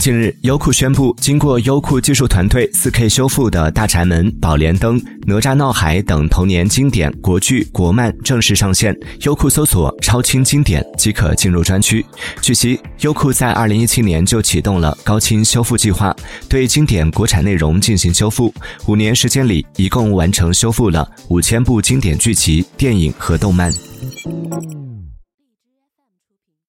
近日，优酷宣布，经过优酷技术团队 4K 修复的《大宅门》《宝莲灯》《哪吒闹海》等童年经典国剧国漫正式上线。优酷搜索“超清经典”即可进入专区。据悉，优酷在2017年就启动了高清修复计划，对经典国产内容进行修复。五年时间里，一共完成修复了五千部经典剧集、电影和动漫。